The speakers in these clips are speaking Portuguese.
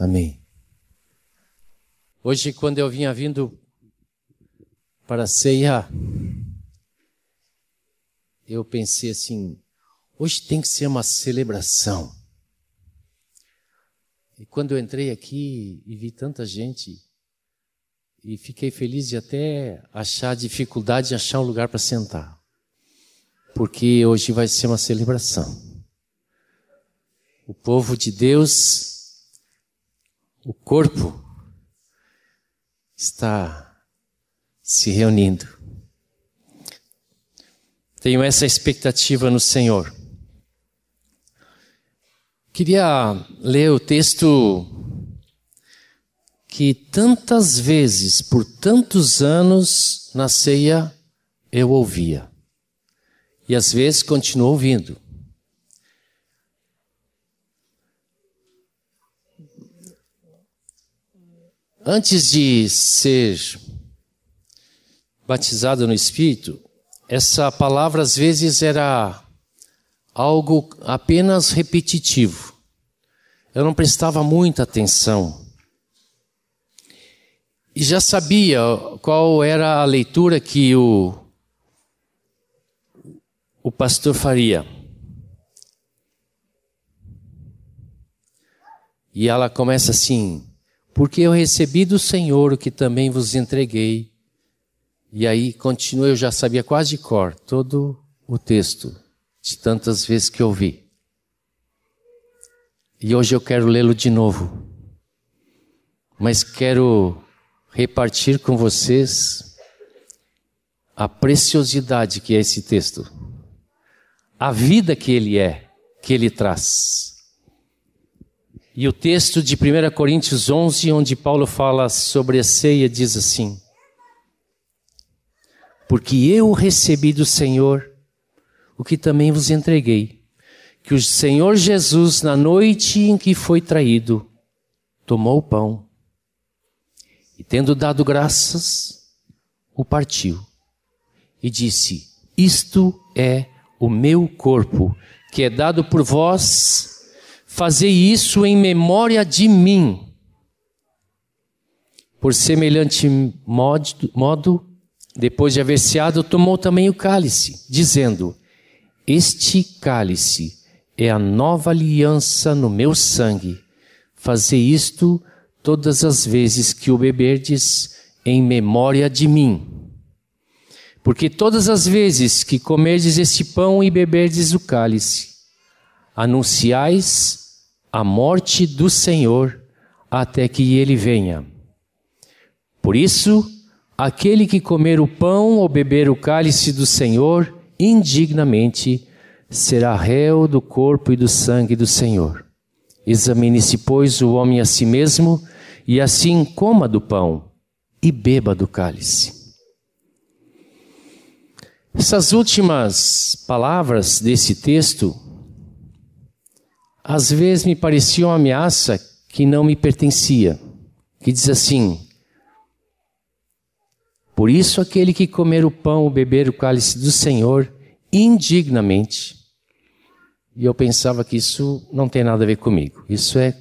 Amém. Hoje, quando eu vinha vindo para a ceia, eu pensei assim: hoje tem que ser uma celebração. E quando eu entrei aqui e vi tanta gente, e fiquei feliz de até achar dificuldade de achar um lugar para sentar, porque hoje vai ser uma celebração. O povo de Deus o corpo está se reunindo. Tenho essa expectativa no Senhor. Queria ler o texto que tantas vezes, por tantos anos, na ceia eu ouvia. E às vezes continuo ouvindo. Antes de ser batizado no Espírito, essa palavra às vezes era algo apenas repetitivo. Eu não prestava muita atenção. E já sabia qual era a leitura que o, o pastor faria. E ela começa assim: porque eu recebi do Senhor o que também vos entreguei. E aí continua, eu já sabia quase de cor todo o texto, de tantas vezes que eu vi. E hoje eu quero lê-lo de novo. Mas quero repartir com vocês a preciosidade que é esse texto. A vida que ele é, que ele traz. E o texto de 1 Coríntios 11, onde Paulo fala sobre a ceia, diz assim: Porque eu recebi do Senhor o que também vos entreguei, que o Senhor Jesus, na noite em que foi traído, tomou o pão e, tendo dado graças, o partiu e disse: Isto é o meu corpo, que é dado por vós Fazei isso em memória de mim. Por semelhante modo, depois de haver ceado, tomou também o cálice, dizendo: Este cálice é a nova aliança no meu sangue. Fazei isto todas as vezes que o beberdes em memória de mim. Porque todas as vezes que comerdes este pão e beberdes o cálice, anunciais a morte do Senhor até que ele venha. Por isso, aquele que comer o pão ou beber o cálice do Senhor indignamente será réu do corpo e do sangue do Senhor. Examine-se, pois, o homem a si mesmo, e assim coma do pão e beba do cálice. Essas últimas palavras desse texto às vezes me parecia uma ameaça que não me pertencia, que diz assim: Por isso aquele que comer o pão ou beber o cálice do Senhor indignamente, e eu pensava que isso não tem nada a ver comigo. Isso é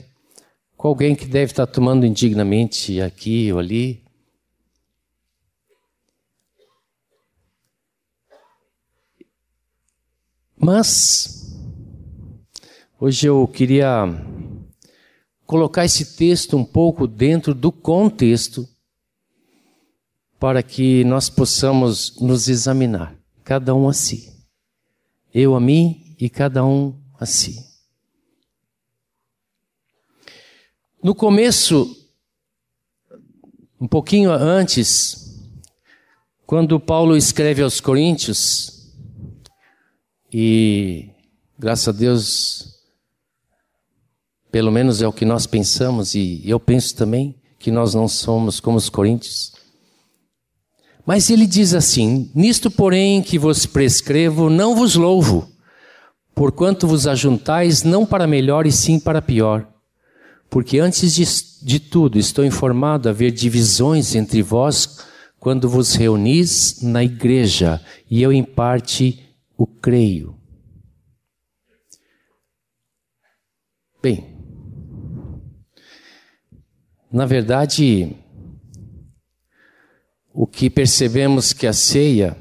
com alguém que deve estar tomando indignamente aqui ou ali. Mas Hoje eu queria colocar esse texto um pouco dentro do contexto para que nós possamos nos examinar, cada um a si. Eu a mim e cada um a si. No começo, um pouquinho antes, quando Paulo escreve aos Coríntios, e graças a Deus pelo menos é o que nós pensamos, e eu penso também que nós não somos como os coríntios. Mas ele diz assim: Nisto, porém, que vos prescrevo, não vos louvo, porquanto vos ajuntais não para melhor e sim para pior. Porque antes de, de tudo estou informado haver divisões entre vós quando vos reunis na igreja, e eu em parte o creio. Bem, Na verdade, o que percebemos que a ceia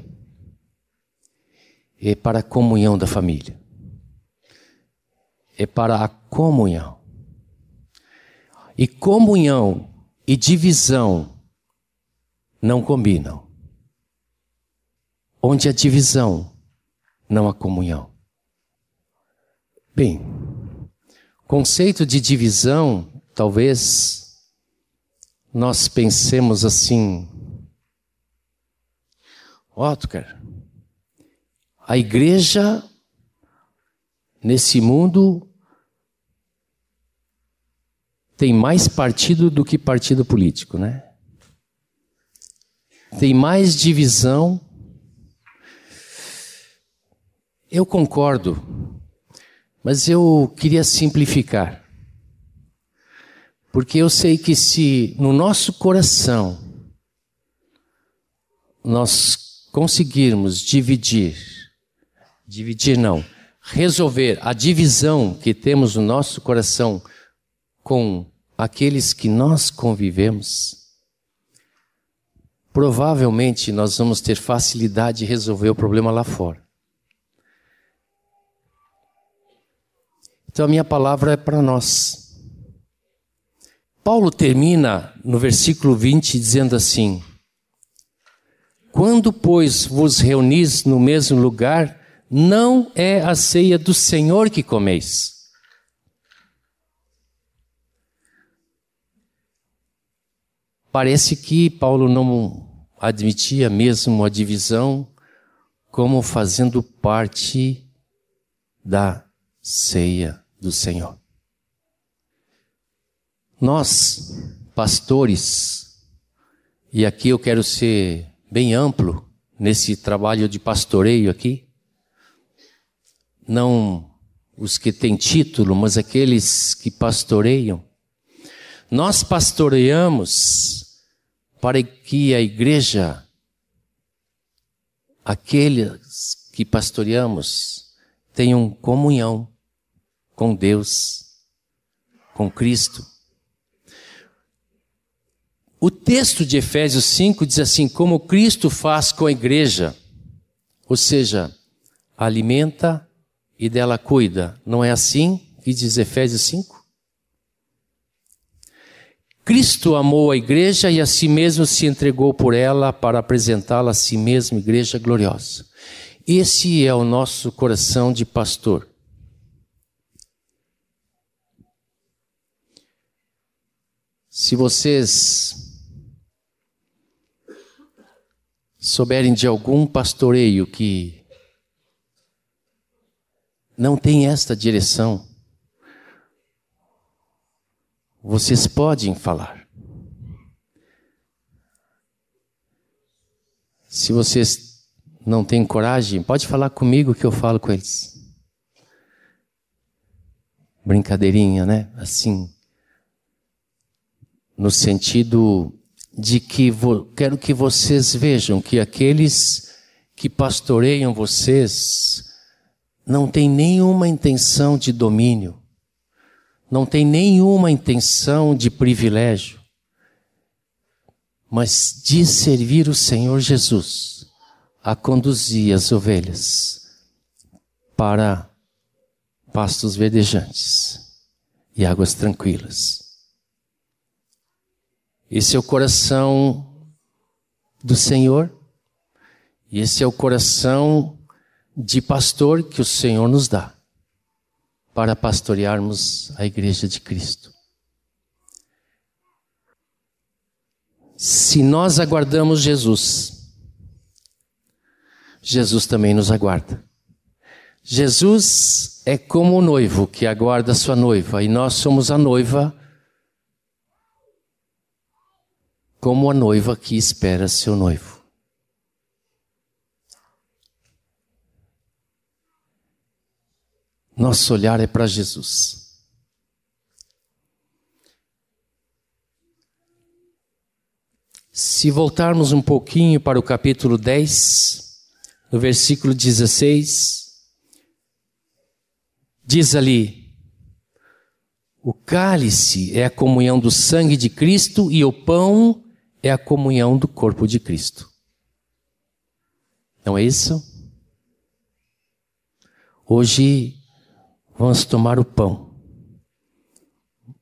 é para a comunhão da família. É para a comunhão. E comunhão e divisão não combinam. Onde há divisão, não há comunhão. Bem, conceito de divisão, talvez nós pensemos assim, Otcar, a igreja nesse mundo tem mais partido do que partido político, né? Tem mais divisão. Eu concordo, mas eu queria simplificar. Porque eu sei que se no nosso coração nós conseguirmos dividir, dividir não, resolver a divisão que temos no nosso coração com aqueles que nós convivemos, provavelmente nós vamos ter facilidade de resolver o problema lá fora. Então a minha palavra é para nós. Paulo termina no versículo 20 dizendo assim: Quando, pois, vos reunis no mesmo lugar, não é a ceia do Senhor que comeis Parece que Paulo não admitia mesmo a divisão como fazendo parte da ceia do Senhor. Nós, pastores, e aqui eu quero ser bem amplo nesse trabalho de pastoreio aqui, não os que têm título, mas aqueles que pastoreiam, nós pastoreamos para que a igreja, aqueles que pastoreamos, tenham comunhão com Deus, com Cristo. O texto de Efésios 5 diz assim: como Cristo faz com a igreja, ou seja, alimenta e dela cuida. Não é assim que diz Efésios 5? Cristo amou a igreja e a si mesmo se entregou por ela para apresentá-la a si mesmo, igreja gloriosa. Esse é o nosso coração de pastor. Se vocês souberem de algum pastoreio que não tem esta direção, vocês podem falar. Se vocês não têm coragem, pode falar comigo que eu falo com eles. Brincadeirinha, né? Assim, no sentido de que quero que vocês vejam que aqueles que pastoreiam vocês não têm nenhuma intenção de domínio não tem nenhuma intenção de privilégio, mas de servir o Senhor Jesus a conduzir as ovelhas para pastos verdejantes e águas tranquilas. Esse é o coração do Senhor, e esse é o coração de pastor que o Senhor nos dá para pastorearmos a igreja de Cristo. Se nós aguardamos Jesus, Jesus também nos aguarda. Jesus é como o noivo que aguarda sua noiva, e nós somos a noiva, como a noiva que espera seu noivo. Nosso olhar é para Jesus. Se voltarmos um pouquinho para o capítulo 10, no versículo 16, diz ali: O cálice é a comunhão do sangue de Cristo e o pão é a comunhão do corpo de Cristo. Não é isso? Hoje vamos tomar o pão,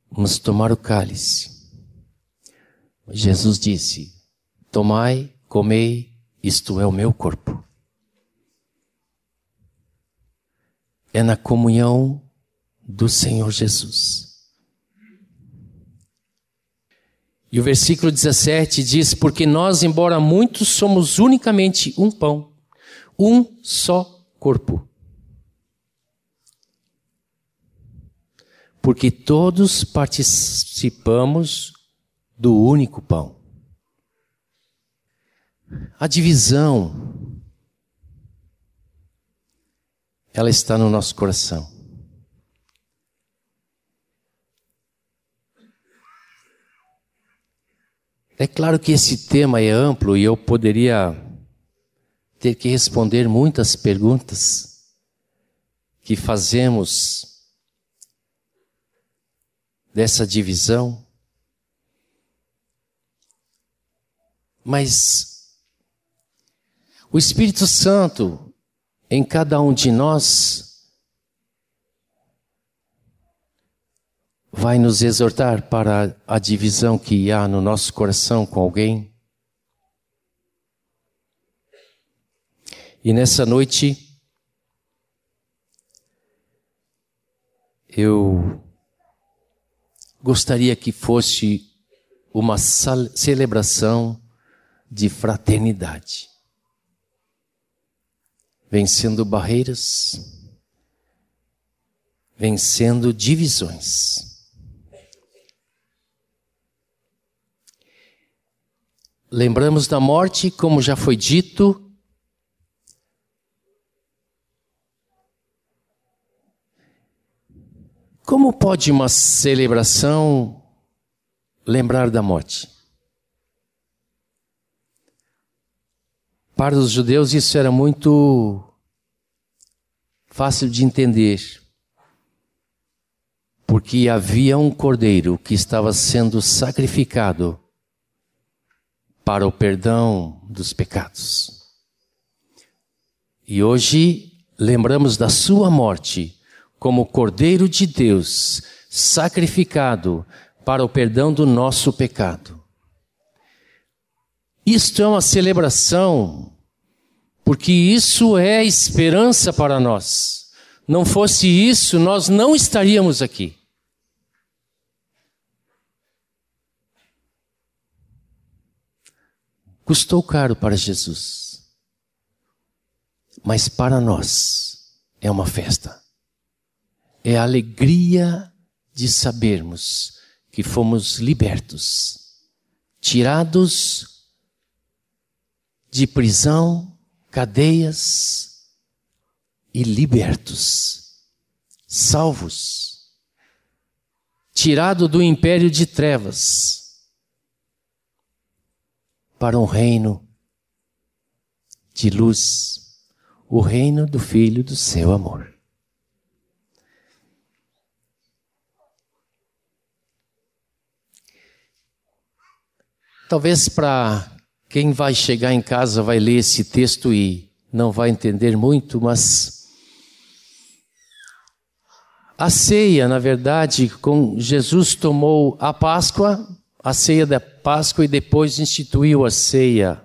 vamos tomar o cálice. Jesus disse: Tomai, comei, isto é o meu corpo. É na comunhão do Senhor Jesus. E o versículo 17 diz: Porque nós, embora muitos, somos unicamente um pão, um só corpo. Porque todos participamos do único pão. A divisão, ela está no nosso coração. É claro que esse tema é amplo e eu poderia ter que responder muitas perguntas que fazemos dessa divisão. Mas o Espírito Santo em cada um de nós vai nos exortar para a divisão que há no nosso coração com alguém. E nessa noite, eu gostaria que fosse uma celebração de fraternidade, vencendo barreiras, vencendo divisões. Lembramos da morte, como já foi dito, Como pode uma celebração lembrar da morte? Para os judeus isso era muito fácil de entender, porque havia um cordeiro que estava sendo sacrificado para o perdão dos pecados. E hoje lembramos da sua morte como cordeiro de Deus, sacrificado para o perdão do nosso pecado. Isto é uma celebração, porque isso é esperança para nós. Não fosse isso, nós não estaríamos aqui. Custou caro para Jesus, mas para nós é uma festa. É a alegria de sabermos que fomos libertos, tirados de prisão, cadeias e libertos, salvos, tirado do império de trevas para um reino de luz, o reino do Filho do seu amor. Talvez para quem vai chegar em casa vai ler esse texto e não vai entender muito, mas a ceia, na verdade, com Jesus tomou a Páscoa, a ceia da Páscoa e depois instituiu a ceia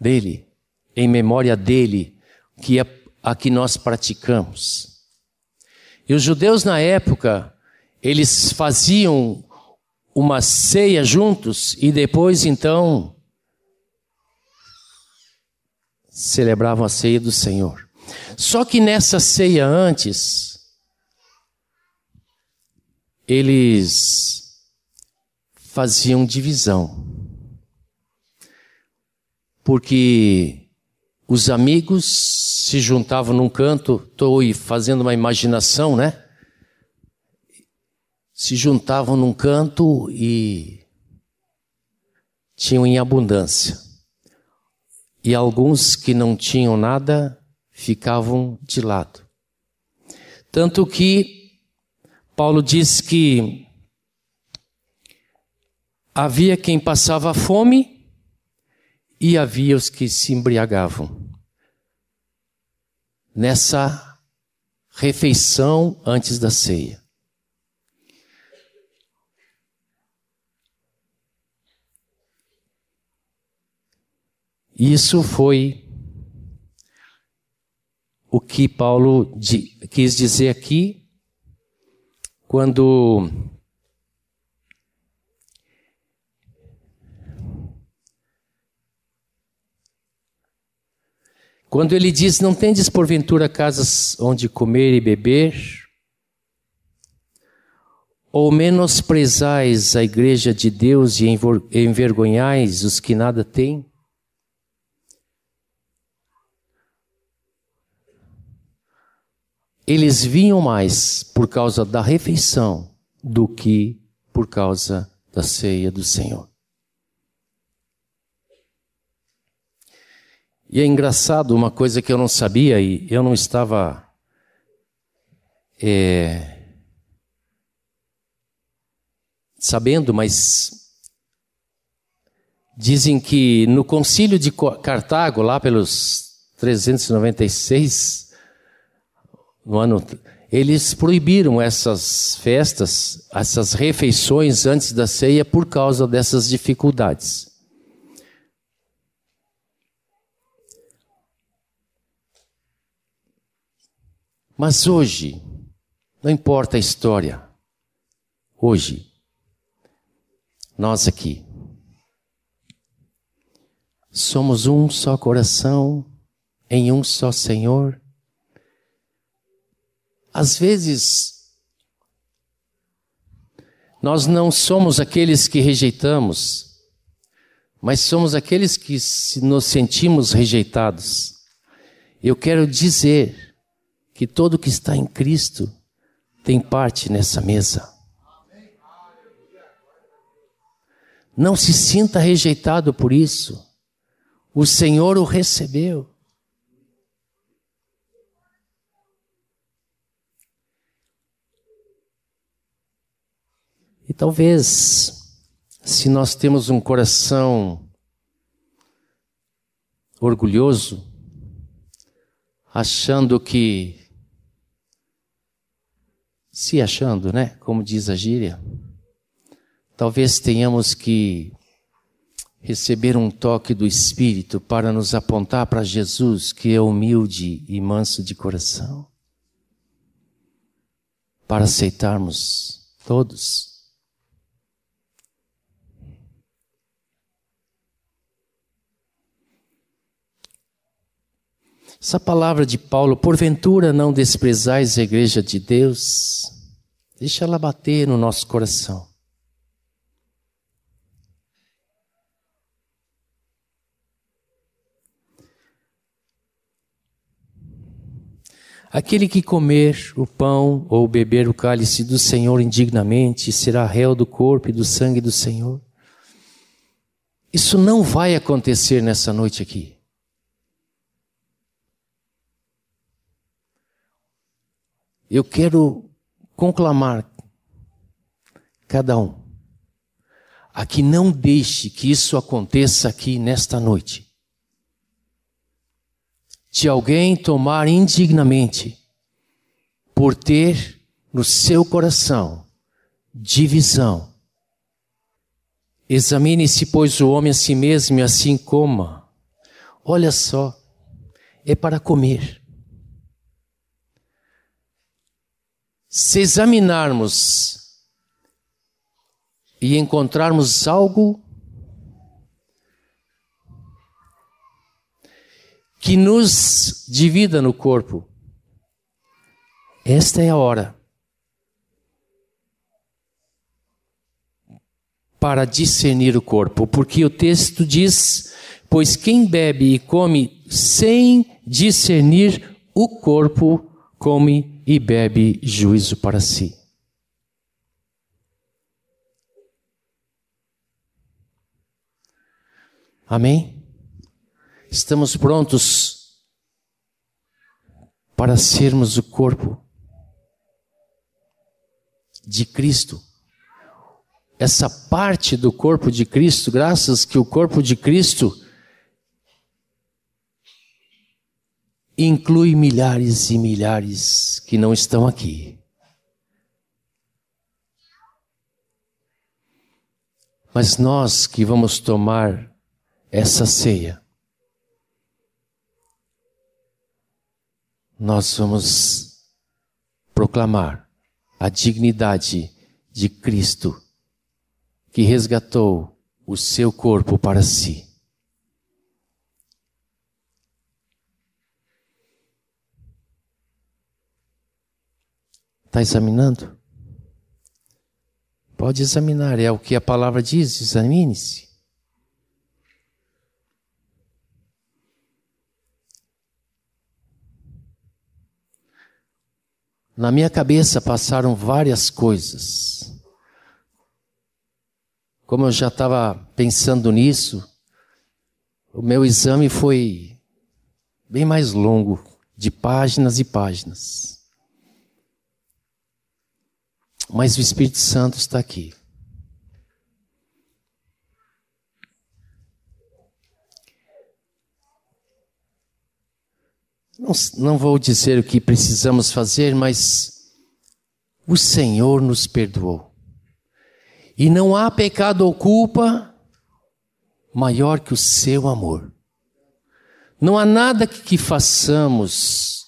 dele, em memória dele, que é a que nós praticamos. E os judeus na época, eles faziam uma ceia juntos e depois então celebravam a ceia do Senhor. Só que nessa ceia antes, eles faziam divisão. Porque os amigos se juntavam num canto, estou fazendo uma imaginação, né? se juntavam num canto e tinham em abundância. E alguns que não tinham nada ficavam de lado. Tanto que, Paulo diz que havia quem passava fome e havia os que se embriagavam. Nessa refeição antes da ceia. Isso foi o que Paulo quis dizer aqui quando Quando ele diz: Não tendes porventura casas onde comer e beber? Ou menosprezais a igreja de Deus e envergonhais os que nada têm? eles vinham mais por causa da refeição do que por causa da ceia do Senhor. E é engraçado uma coisa que eu não sabia e eu não estava é, sabendo, mas dizem que no concílio de Cartago, lá pelos 396, no ano, eles proibiram essas festas, essas refeições antes da ceia por causa dessas dificuldades. Mas hoje, não importa a história, hoje, nós aqui, somos um só coração, em um só Senhor, às vezes, nós não somos aqueles que rejeitamos, mas somos aqueles que nos sentimos rejeitados. Eu quero dizer que todo que está em Cristo tem parte nessa mesa. Não se sinta rejeitado por isso. O Senhor o recebeu. E talvez, se nós temos um coração orgulhoso, achando que, se achando, né? Como diz a gíria, talvez tenhamos que receber um toque do Espírito para nos apontar para Jesus, que é humilde e manso de coração, para aceitarmos todos Essa palavra de Paulo, porventura não desprezais a igreja de Deus, deixa ela bater no nosso coração. Aquele que comer o pão ou beber o cálice do Senhor indignamente será réu do corpo e do sangue do Senhor. Isso não vai acontecer nessa noite aqui. Eu quero conclamar cada um a que não deixe que isso aconteça aqui nesta noite. De alguém tomar indignamente por ter no seu coração divisão. Examine-se, pois, o homem a si mesmo e assim coma. Olha só, é para comer. Se examinarmos e encontrarmos algo que nos divida no corpo, esta é a hora para discernir o corpo, porque o texto diz: Pois quem bebe e come sem discernir o corpo, come e bebe juízo para si. Amém? Estamos prontos para sermos o corpo. de Cristo. Essa parte do corpo de Cristo, graças que o corpo de Cristo inclui milhares e milhares que não estão aqui. Mas nós que vamos tomar essa ceia, nós vamos proclamar a dignidade de Cristo, que resgatou o seu corpo para si. Está examinando? Pode examinar, é o que a palavra diz, examine-se. Na minha cabeça passaram várias coisas. Como eu já estava pensando nisso, o meu exame foi bem mais longo, de páginas e páginas. Mas o Espírito Santo está aqui. Não, não vou dizer o que precisamos fazer, mas o Senhor nos perdoou. E não há pecado ou culpa maior que o seu amor. Não há nada que, que façamos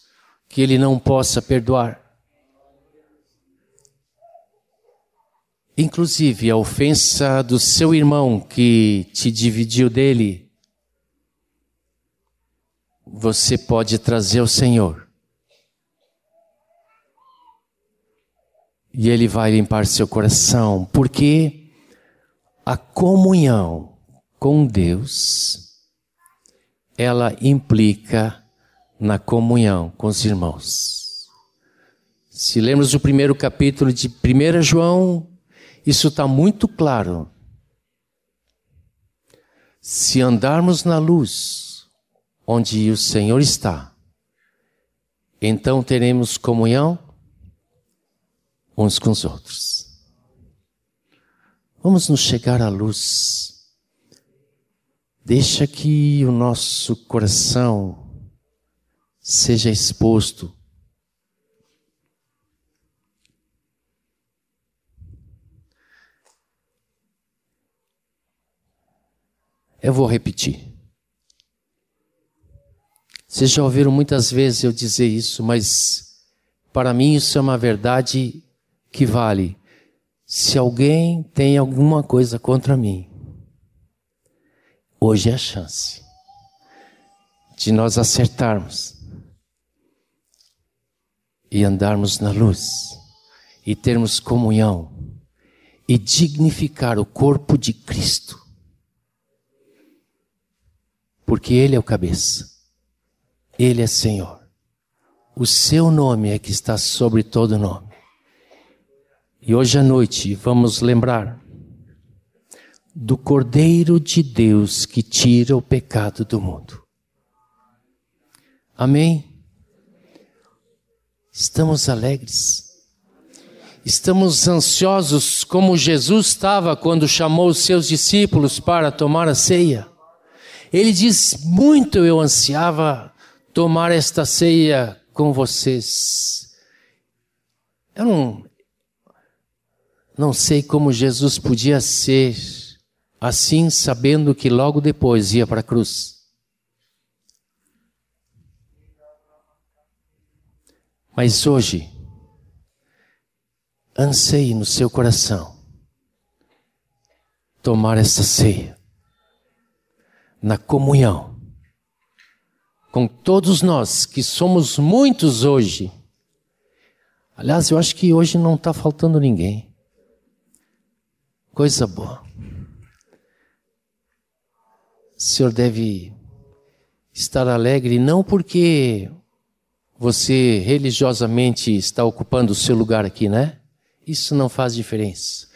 que Ele não possa perdoar. Inclusive a ofensa do seu irmão que te dividiu dele você pode trazer ao Senhor. E Ele vai limpar seu coração, porque a comunhão com Deus, ela implica na comunhão com os irmãos. Se lemos o primeiro capítulo de 1 João, isso está muito claro. Se andarmos na luz, onde o Senhor está, então teremos comunhão uns com os outros. Vamos nos chegar à luz. Deixa que o nosso coração seja exposto. Eu vou repetir. Vocês já ouviram muitas vezes eu dizer isso, mas para mim isso é uma verdade que vale. Se alguém tem alguma coisa contra mim, hoje é a chance de nós acertarmos e andarmos na luz e termos comunhão e dignificar o corpo de Cristo. Porque Ele é o cabeça. Ele é Senhor. O seu nome é que está sobre todo nome. E hoje à noite vamos lembrar do Cordeiro de Deus que tira o pecado do mundo. Amém? Estamos alegres. Estamos ansiosos como Jesus estava quando chamou os seus discípulos para tomar a ceia. Ele diz: Muito eu ansiava tomar esta ceia com vocês. Eu não, não sei como Jesus podia ser assim, sabendo que logo depois ia para a cruz. Mas hoje, anseie no seu coração tomar esta ceia na comunhão com todos nós, que somos muitos hoje. Aliás, eu acho que hoje não está faltando ninguém. Coisa boa. O senhor deve estar alegre não porque você religiosamente está ocupando o seu lugar aqui, né? Isso não faz diferença.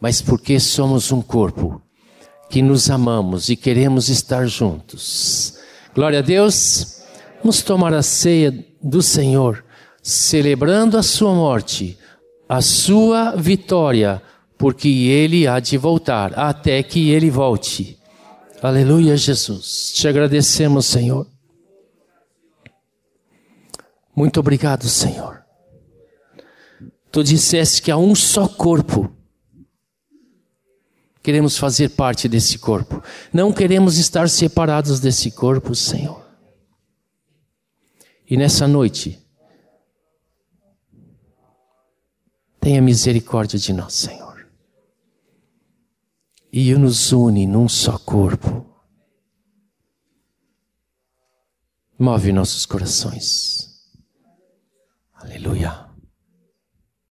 Mas porque somos um corpo que nos amamos e queremos estar juntos. Glória a Deus. Vamos tomar a ceia do Senhor, celebrando a sua morte, a sua vitória, porque ele há de voltar, até que ele volte. Aleluia, Jesus. Te agradecemos, Senhor. Muito obrigado, Senhor. Tu disseste que há um só corpo. Queremos fazer parte desse corpo. Não queremos estar separados desse corpo, Senhor. E nessa noite, tenha misericórdia de nós, Senhor. E nos une num só corpo. Move nossos corações. Aleluia.